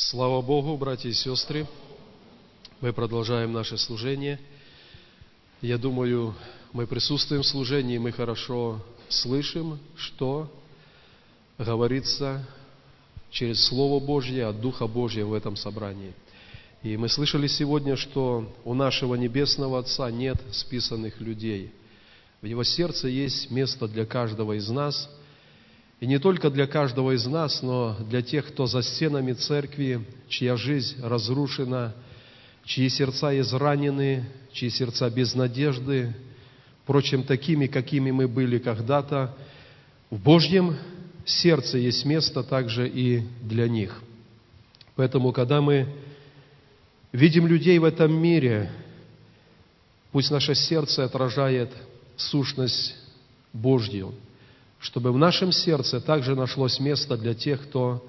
Слава Богу, братья и сестры. Мы продолжаем наше служение. Я думаю, мы присутствуем в служении, мы хорошо слышим, что говорится через Слово Божье, от Духа Божьего в этом собрании. И мы слышали сегодня, что у нашего Небесного Отца нет списанных людей. В Его сердце есть место для каждого из нас – и не только для каждого из нас, но для тех, кто за стенами церкви, чья жизнь разрушена, чьи сердца изранены, чьи сердца без надежды, впрочем, такими, какими мы были когда-то, в Божьем сердце есть место также и для них. Поэтому, когда мы видим людей в этом мире, пусть наше сердце отражает сущность Божью – чтобы в нашем сердце также нашлось место для тех, кто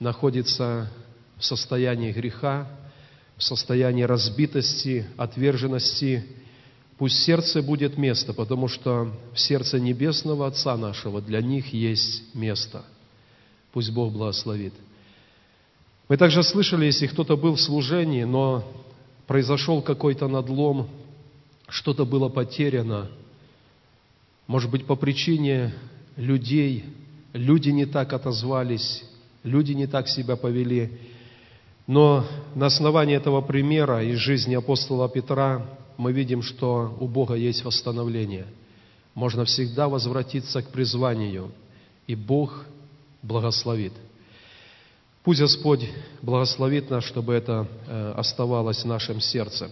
находится в состоянии греха, в состоянии разбитости, отверженности. Пусть сердце будет место, потому что в сердце Небесного Отца нашего для них есть место. Пусть Бог благословит. Мы также слышали, если кто-то был в служении, но произошел какой-то надлом, что-то было потеряно, может быть, по причине людей, люди не так отозвались, люди не так себя повели. Но на основании этого примера из жизни апостола Петра мы видим, что у Бога есть восстановление. Можно всегда возвратиться к призванию, и Бог благословит. Пусть Господь благословит нас, чтобы это э, оставалось в нашем сердце.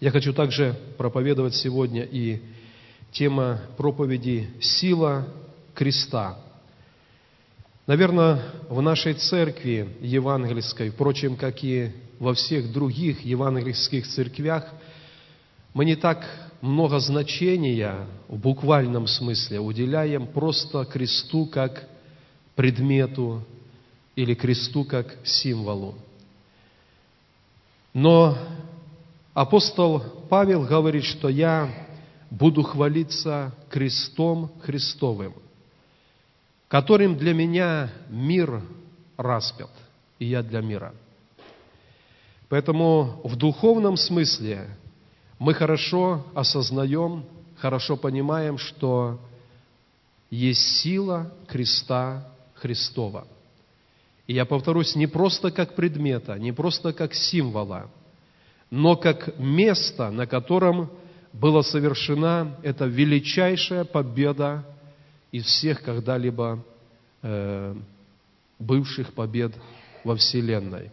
Я хочу также проповедовать сегодня и тема проповеди «Сила креста». Наверное, в нашей церкви евангельской, впрочем, как и во всех других евангельских церквях, мы не так много значения в буквальном смысле уделяем просто кресту как предмету или кресту как символу. Но апостол Павел говорит, что я буду хвалиться крестом Христовым, которым для меня мир распят, и я для мира. Поэтому в духовном смысле мы хорошо осознаем, хорошо понимаем, что есть сила креста Христова. И я повторюсь, не просто как предмета, не просто как символа, но как место, на котором была совершена эта величайшая победа из всех когда-либо э, бывших побед во Вселенной.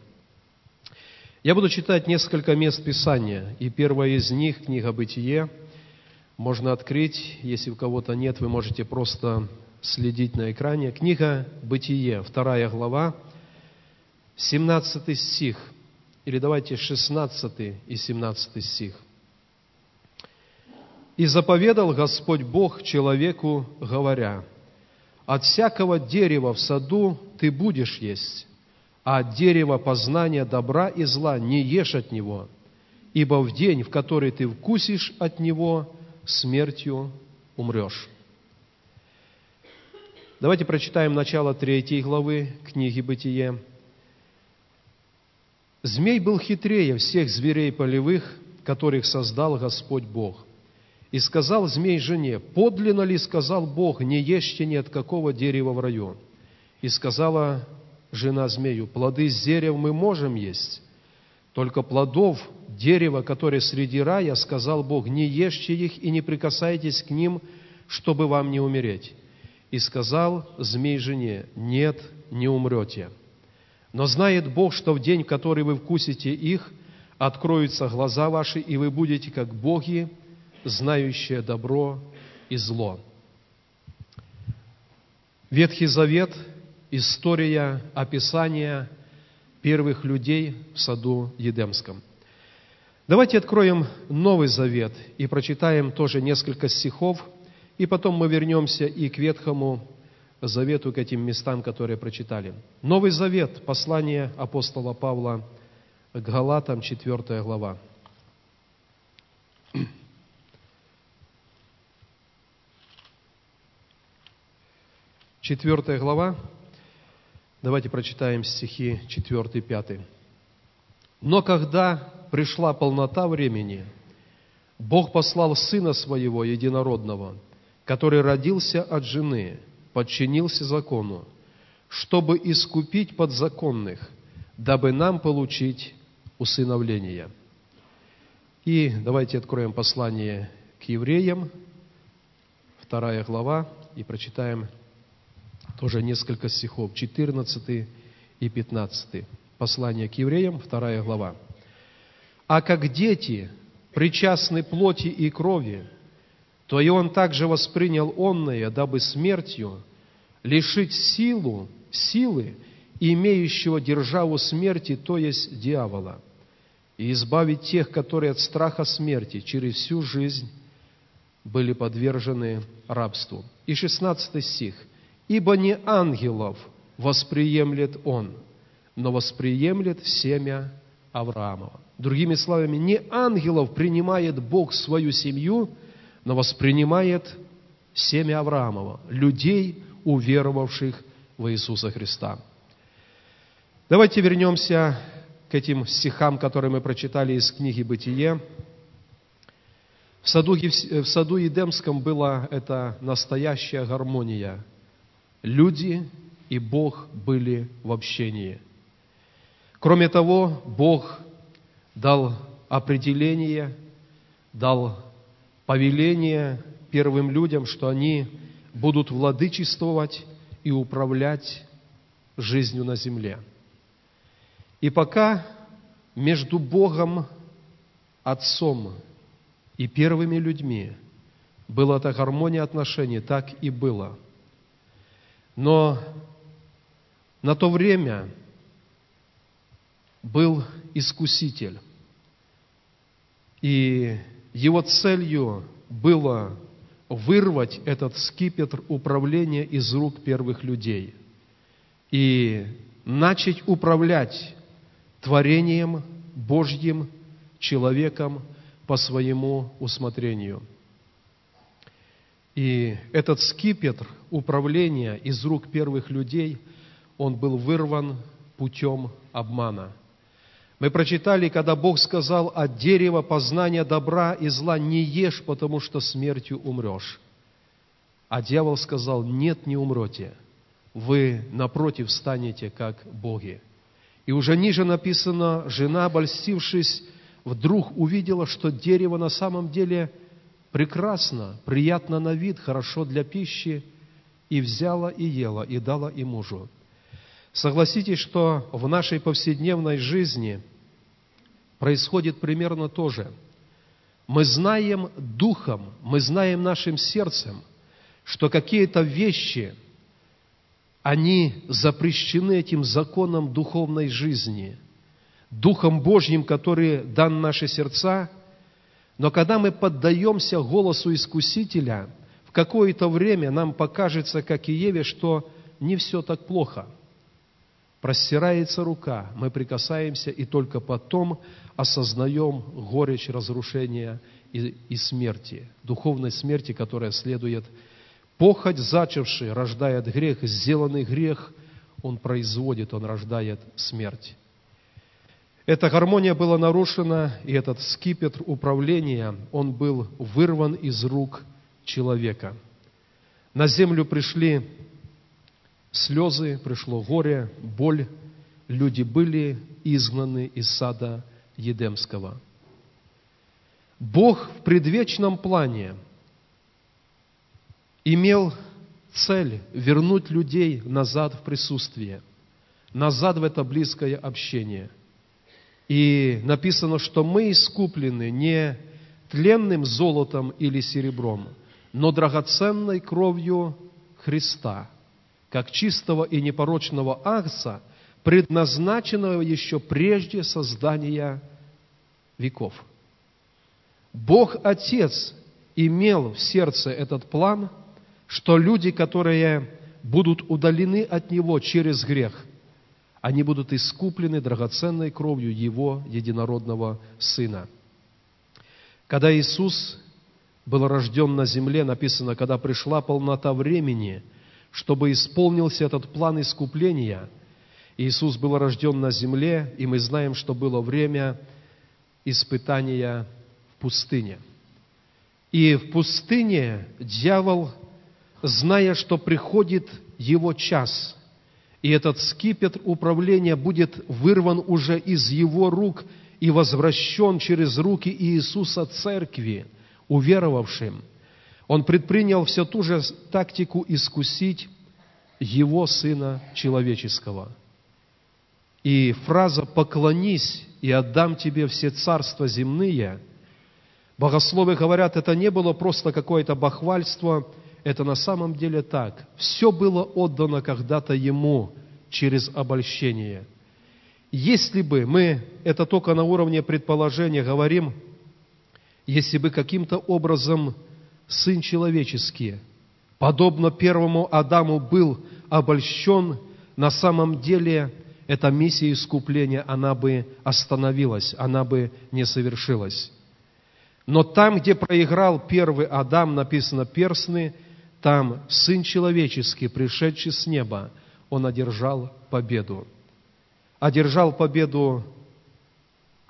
Я буду читать несколько мест Писания, и первое из них – книга «Бытие». Можно открыть, если у кого-то нет, вы можете просто следить на экране. Книга «Бытие», вторая глава, 17 стих, или давайте 16 и 17 стих. И заповедал Господь Бог человеку, говоря, «От всякого дерева в саду ты будешь есть, а от дерева познания добра и зла не ешь от него, ибо в день, в который ты вкусишь от него, смертью умрешь». Давайте прочитаем начало третьей главы книги «Бытие». «Змей был хитрее всех зверей полевых, которых создал Господь Бог. И сказал змей жене, подлинно ли сказал Бог, не ешьте ни от какого дерева в раю? И сказала жена змею, плоды с дерев мы можем есть, только плодов дерева, которые среди рая, сказал Бог, не ешьте их и не прикасайтесь к ним, чтобы вам не умереть. И сказал змей жене, нет, не умрете. Но знает Бог, что в день, в который вы вкусите их, откроются глаза ваши, и вы будете как боги, знающее добро и зло. Ветхий Завет – история описания первых людей в саду Едемском. Давайте откроем Новый Завет и прочитаем тоже несколько стихов, и потом мы вернемся и к Ветхому Завету, к этим местам, которые прочитали. Новый Завет, послание апостола Павла к Галатам, 4 глава. Четвертая глава, Давайте прочитаем стихи 4 и 5. «Но когда пришла полнота времени, Бог послал Сына Своего Единородного, который родился от жены, подчинился закону, чтобы искупить подзаконных, дабы нам получить усыновление». И давайте откроем послание к евреям, вторая глава, и прочитаем тоже несколько стихов, 14 и 15. Послание к евреям, вторая глава. «А как дети причастны плоти и крови, то и он также воспринял онное, дабы смертью лишить силу, силы, имеющего державу смерти, то есть дьявола, и избавить тех, которые от страха смерти через всю жизнь были подвержены рабству. И 16 стих – Ибо не ангелов восприемлет он, но восприемлет семя Авраамова. Другими словами, не ангелов принимает Бог свою семью, но воспринимает семя Авраамова, людей, уверовавших в Иисуса Христа. Давайте вернемся к этим стихам, которые мы прочитали из книги «Бытие». В саду, в саду Едемском была эта настоящая гармония – люди и Бог были в общении. Кроме того, Бог дал определение, дал повеление первым людям, что они будут владычествовать и управлять жизнью на земле. И пока между Богом, Отцом и первыми людьми была эта гармония отношений, так и было – но на то время был искуситель, и его целью было вырвать этот скипетр управления из рук первых людей и начать управлять творением Божьим человеком по своему усмотрению – и этот скипетр управления из рук первых людей, он был вырван путем обмана. Мы прочитали, когда Бог сказал от дерева познания добра и зла не ешь, потому что смертью умрешь. А дьявол сказал, нет, не умрете. Вы, напротив, станете как боги. И уже ниже написано, жена, обольстившись, вдруг увидела, что дерево на самом деле – прекрасно, приятно на вид, хорошо для пищи, и взяла и ела, и дала и мужу. Согласитесь, что в нашей повседневной жизни происходит примерно то же. Мы знаем духом, мы знаем нашим сердцем, что какие-то вещи, они запрещены этим законом духовной жизни, Духом Божьим, который дан наши сердца – но когда мы поддаемся голосу Искусителя, в какое-то время нам покажется, как и Еве, что не все так плохо. Простирается рука, мы прикасаемся, и только потом осознаем горечь разрушения и, и смерти, духовной смерти, которая следует. Похоть, зачавший, рождает грех, сделанный грех, он производит, он рождает смерть. Эта гармония была нарушена, и этот скипетр управления, он был вырван из рук человека. На землю пришли слезы, пришло горе, боль. Люди были изгнаны из сада Едемского. Бог в предвечном плане имел цель вернуть людей назад в присутствие, назад в это близкое общение – и написано, что мы искуплены не тленным золотом или серебром, но драгоценной кровью Христа, как чистого и непорочного акса, предназначенного еще прежде создания веков. Бог Отец имел в сердце этот план, что люди, которые будут удалены от Него через грех, они будут искуплены драгоценной кровью Его единородного Сына. Когда Иисус был рожден на земле, написано, когда пришла полнота времени, чтобы исполнился этот план искупления, Иисус был рожден на земле, и мы знаем, что было время испытания в пустыне. И в пустыне дьявол, зная, что приходит его час, и этот скипетр управления будет вырван уже из его рук и возвращен через руки Иисуса Церкви, уверовавшим, он предпринял все ту же тактику искусить его Сына Человеческого – и фраза «поклонись, и отдам тебе все царства земные», богословы говорят, это не было просто какое-то бахвальство, это на самом деле так. Все было отдано когда-то Ему через обольщение. Если бы мы, это только на уровне предположения говорим, если бы каким-то образом Сын Человеческий, подобно первому Адаму, был обольщен, на самом деле – эта миссия искупления, она бы остановилась, она бы не совершилась. Но там, где проиграл первый Адам, написано перстны, там Сын Человеческий, пришедший с неба, Он одержал победу. Одержал победу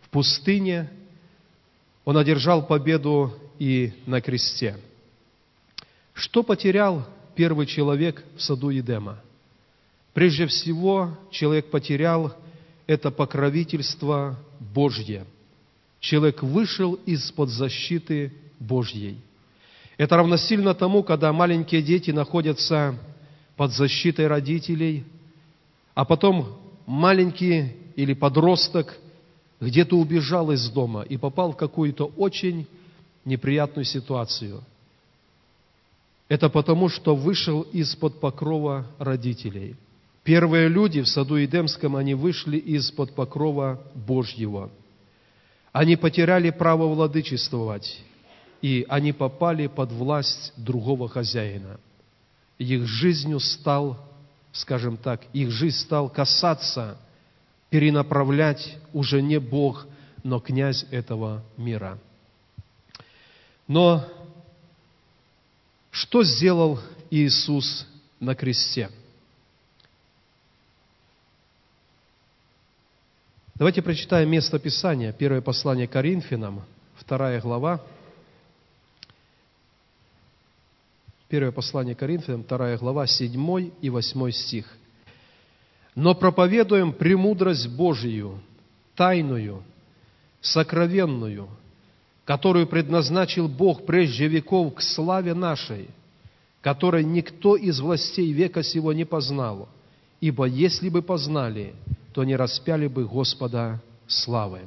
в пустыне, Он одержал победу и на кресте. Что потерял первый человек в саду Едема – Прежде всего, человек потерял это покровительство Божье. Человек вышел из-под защиты Божьей. Это равносильно тому, когда маленькие дети находятся под защитой родителей, а потом маленький или подросток где-то убежал из дома и попал в какую-то очень неприятную ситуацию. Это потому, что вышел из-под покрова родителей – Первые люди в саду Едемском, они вышли из-под покрова Божьего. Они потеряли право владычествовать, и они попали под власть другого хозяина. Их жизнью стал, скажем так, их жизнь стал касаться, перенаправлять уже не Бог, но князь этого мира. Но что сделал Иисус на кресте? Давайте прочитаем место Писания, первое послание Коринфянам, вторая глава. Первое послание Коринфянам, вторая глава, седьмой и восьмой стих. «Но проповедуем премудрость Божию, тайную, сокровенную, которую предназначил Бог прежде веков к славе нашей, которой никто из властей века сего не познал, ибо если бы познали, то не распяли бы Господа славы.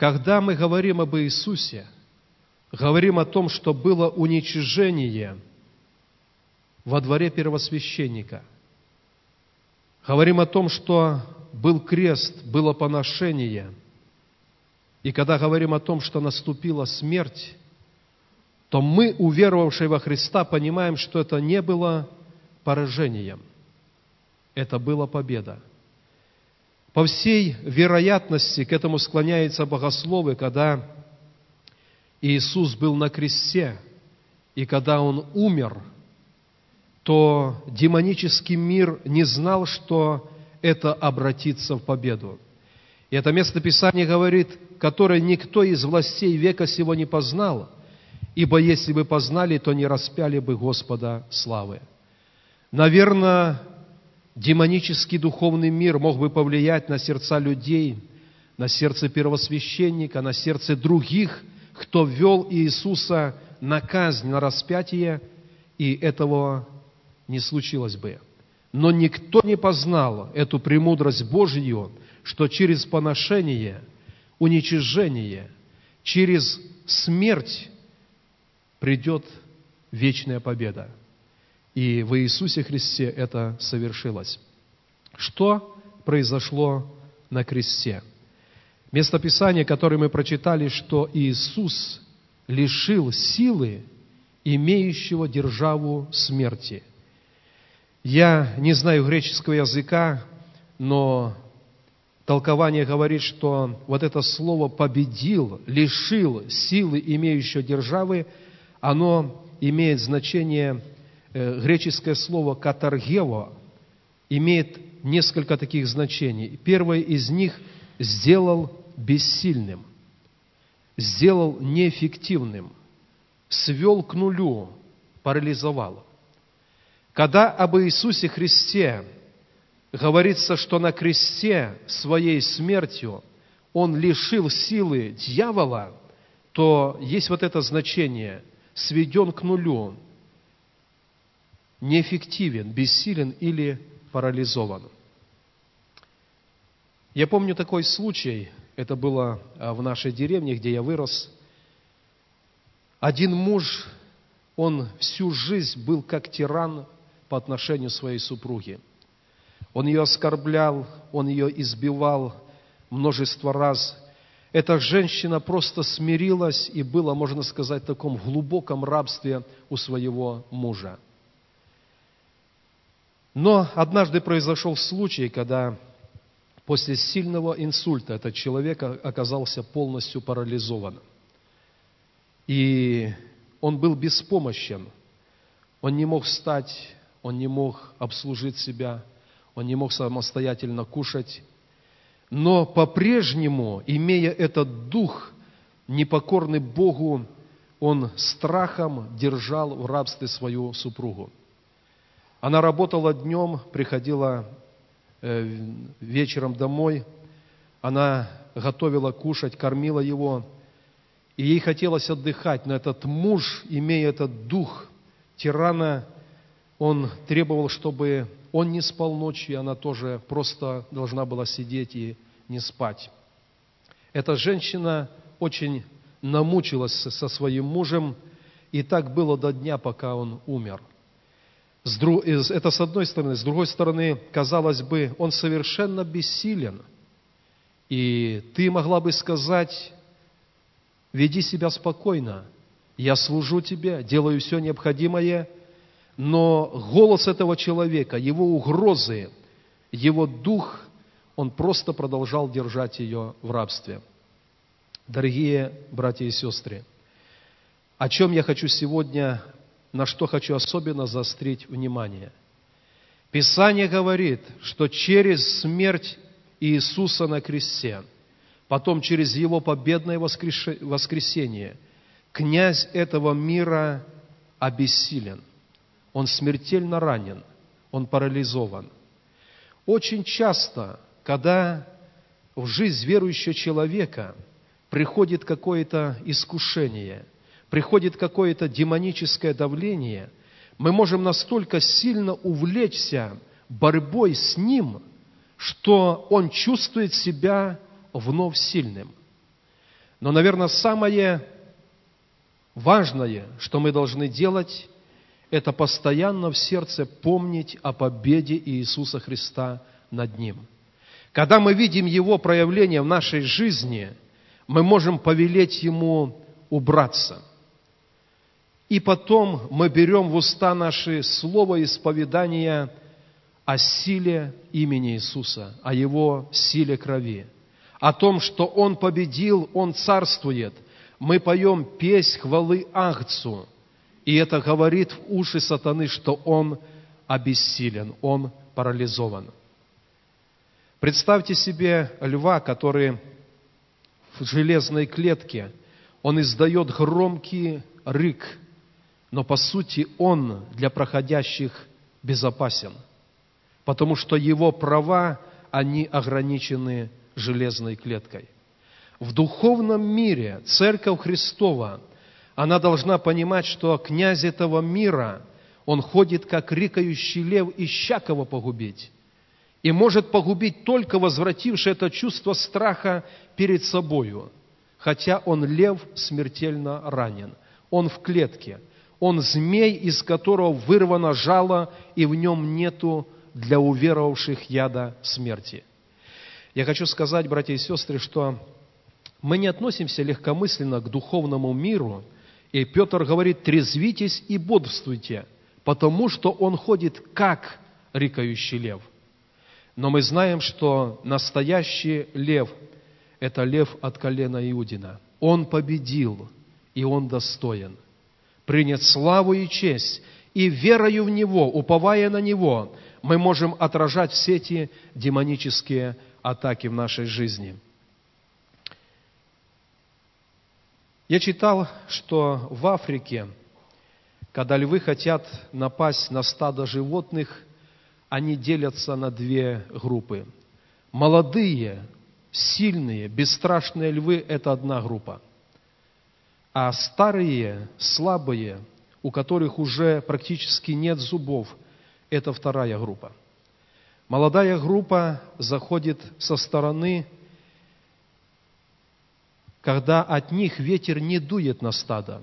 Когда мы говорим об Иисусе, говорим о том, что было уничижение во дворе первосвященника, говорим о том, что был крест, было поношение, и когда говорим о том, что наступила смерть, то мы, уверовавшие во Христа, понимаем, что это не было поражением, это была победа. По всей вероятности к этому склоняются богословы, когда Иисус был на кресте, и когда Он умер, то демонический мир не знал, что это обратится в победу. И это место Писания говорит, которое никто из властей века сего не познал – ибо если бы познали, то не распяли бы Господа славы. Наверное, демонический духовный мир мог бы повлиять на сердца людей, на сердце первосвященника, на сердце других, кто ввел Иисуса на казнь, на распятие, и этого не случилось бы. Но никто не познал эту премудрость Божью, что через поношение, уничижение, через смерть придет вечная победа. И в Иисусе Христе это совершилось. Что произошло на кресте? Место Писания, которое мы прочитали, что Иисус лишил силы имеющего державу смерти. Я не знаю греческого языка, но толкование говорит, что вот это слово «победил», «лишил силы имеющего державы» оно имеет значение греческое слово «катаргево» имеет несколько таких значений. Первое из них – сделал бессильным, сделал неэффективным, свел к нулю, парализовал. Когда об Иисусе Христе говорится, что на кресте своей смертью Он лишил силы дьявола, то есть вот это значение – сведен к нулю, неэффективен, бессилен или парализован. Я помню такой случай, это было а, в нашей деревне, где я вырос. Один муж, он всю жизнь был как тиран по отношению своей супруге. Он ее оскорблял, он ее избивал множество раз. Эта женщина просто смирилась и была, можно сказать, в таком глубоком рабстве у своего мужа. Но однажды произошел случай, когда после сильного инсульта этот человек оказался полностью парализован. И он был беспомощен. Он не мог встать, он не мог обслужить себя, он не мог самостоятельно кушать. Но по-прежнему, имея этот дух, непокорный Богу, он страхом держал в рабстве свою супругу. Она работала днем, приходила э, вечером домой, она готовила кушать, кормила его, и ей хотелось отдыхать, но этот муж, имея этот дух тирана, он требовал, чтобы он не спал ночью, и она тоже просто должна была сидеть и не спать. Эта женщина очень намучилась со своим мужем, и так было до дня, пока он умер. Это с одной стороны. С другой стороны, казалось бы, он совершенно бессилен. И ты могла бы сказать, веди себя спокойно, я служу тебе, делаю все необходимое, но голос этого человека, его угрозы, его дух, он просто продолжал держать ее в рабстве. Дорогие братья и сестры, о чем я хочу сегодня на что хочу особенно заострить внимание. Писание говорит, что через смерть Иисуса на кресте, потом через Его победное воскресение, князь этого мира обессилен. Он смертельно ранен, он парализован. Очень часто, когда в жизнь верующего человека приходит какое-то искушение – приходит какое-то демоническое давление, мы можем настолько сильно увлечься борьбой с ним, что он чувствует себя вновь сильным. Но, наверное, самое важное, что мы должны делать, это постоянно в сердце помнить о победе Иисуса Христа над ним. Когда мы видим Его проявление в нашей жизни, мы можем повелеть Ему убраться – и потом мы берем в уста наши слово исповедания о силе имени Иисуса, о Его силе крови, о том, что Он победил, Он царствует. Мы поем песнь хвалы Ахцу, и это говорит в уши сатаны, что Он обессилен, Он парализован. Представьте себе льва, который в железной клетке, он издает громкий рык – но по сути он для проходящих безопасен, потому что его права, они ограничены железной клеткой. В духовном мире Церковь Христова, она должна понимать, что князь этого мира, он ходит как рикающий лев, ища кого погубить. И может погубить только возвративший это чувство страха перед собою, хотя он лев смертельно ранен. Он в клетке – он змей, из которого вырвано жало, и в нем нету для уверовавших яда смерти. Я хочу сказать, братья и сестры, что мы не относимся легкомысленно к духовному миру, и Петр говорит, трезвитесь и бодрствуйте, потому что он ходит как рикающий лев. Но мы знаем, что настоящий лев – это лев от колена Иудина. Он победил, и он достоин – принят славу и честь И верою в Него, уповая на Него, мы можем отражать все эти демонические атаки в нашей жизни. Я читал, что в Африке, когда львы хотят напасть на стадо животных, они делятся на две группы. Молодые, сильные, бесстрашные львы – это одна группа. А старые, слабые, у которых уже практически нет зубов, это вторая группа. Молодая группа заходит со стороны, когда от них ветер не дует на стадо,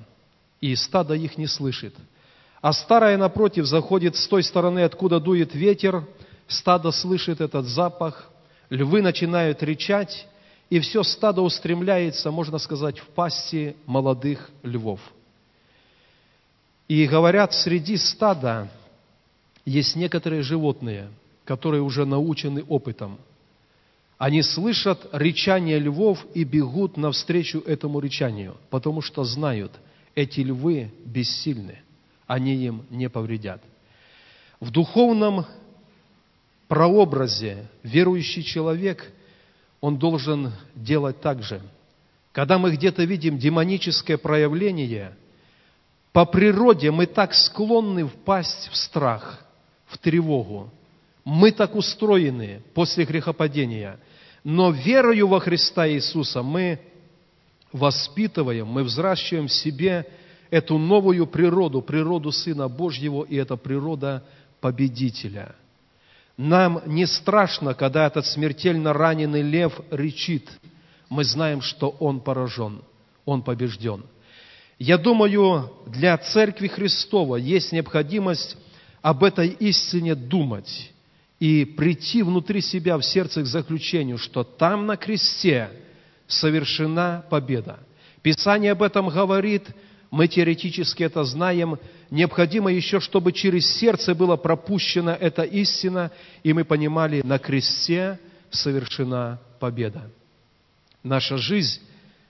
и стадо их не слышит. А старая, напротив, заходит с той стороны, откуда дует ветер, стадо слышит этот запах, львы начинают речать, и все стадо устремляется, можно сказать, в пасти молодых львов. И говорят, среди стада есть некоторые животные, которые уже научены опытом. Они слышат речание львов и бегут навстречу этому речанию, потому что знают, эти львы бессильны, они им не повредят. В духовном прообразе верующий человек, он должен делать так же. Когда мы где-то видим демоническое проявление, по природе мы так склонны впасть в страх, в тревогу. Мы так устроены после грехопадения. Но верою во Христа Иисуса мы воспитываем, мы взращиваем в себе эту новую природу, природу Сына Божьего, и это природа победителя – нам не страшно, когда этот смертельно раненый лев речит. Мы знаем, что он поражен, он побежден. Я думаю, для Церкви Христова есть необходимость об этой истине думать и прийти внутри себя в сердце к заключению, что там на кресте совершена победа. Писание об этом говорит, мы теоретически это знаем, необходимо еще, чтобы через сердце была пропущена эта истина, и мы понимали, на кресте совершена победа. Наша жизнь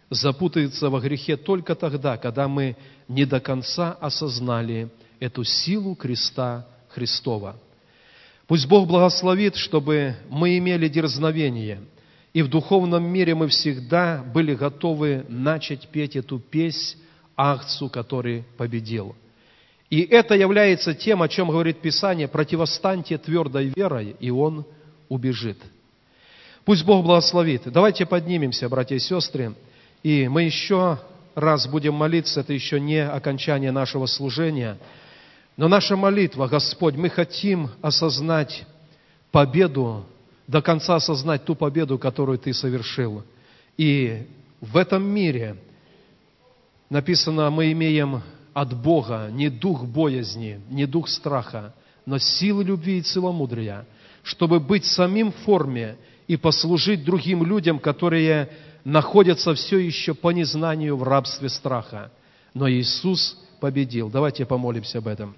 запутается во грехе только тогда, когда мы не до конца осознали эту силу креста Христова. Пусть Бог благословит, чтобы мы имели дерзновение, и в духовном мире мы всегда были готовы начать петь эту песнь Ахцу, который победил – и это является тем, о чем говорит Писание, противостаньте твердой верой, и он убежит. Пусть Бог благословит. Давайте поднимемся, братья и сестры, и мы еще раз будем молиться, это еще не окончание нашего служения, но наша молитва, Господь, мы хотим осознать победу, до конца осознать ту победу, которую Ты совершил. И в этом мире написано, мы имеем от Бога не дух боязни, не дух страха, но силы любви и целомудрия, чтобы быть самим в форме и послужить другим людям, которые находятся все еще по незнанию в рабстве страха. Но Иисус победил. Давайте помолимся об этом.